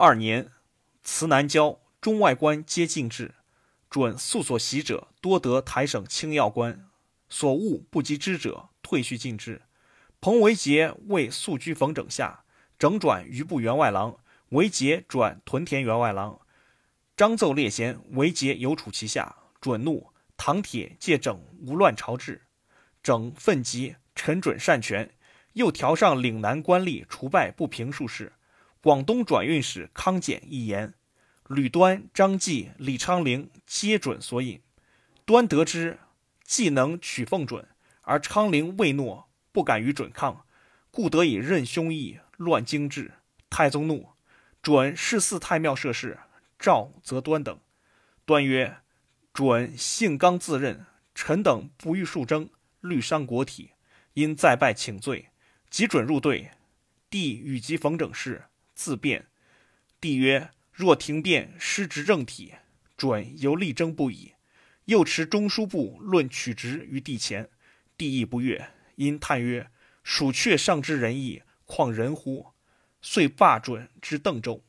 二年，辞南郊，中外官皆进制。准素所习者多得台省清要官，所务不及之者退去进制。彭维杰为素居冯整下，整转余部员外郎，维杰转屯田员外郎。张奏列贤，维杰有处其下，准怒。唐铁借整无乱朝制，整愤急，陈准擅权，又调上岭南官吏除败不平数事。广东转运使康简一言。吕端、张继、李昌龄皆准所引，端得知既能取奉准，而昌龄未诺，不敢与准抗，故得以任兄义，乱经制。太宗怒，准是四太庙设事，诏则端等。端曰：“准性刚自任，臣等不欲数争，虑伤国体，因再拜请罪。即准入队，帝与及冯整事，自辩。帝曰。”若停变失执政体，准犹力争不已。又持中书部论取职于帝前，帝亦不悦，因叹曰：“蜀阙上之仁义，况人乎？”遂罢准之邓州。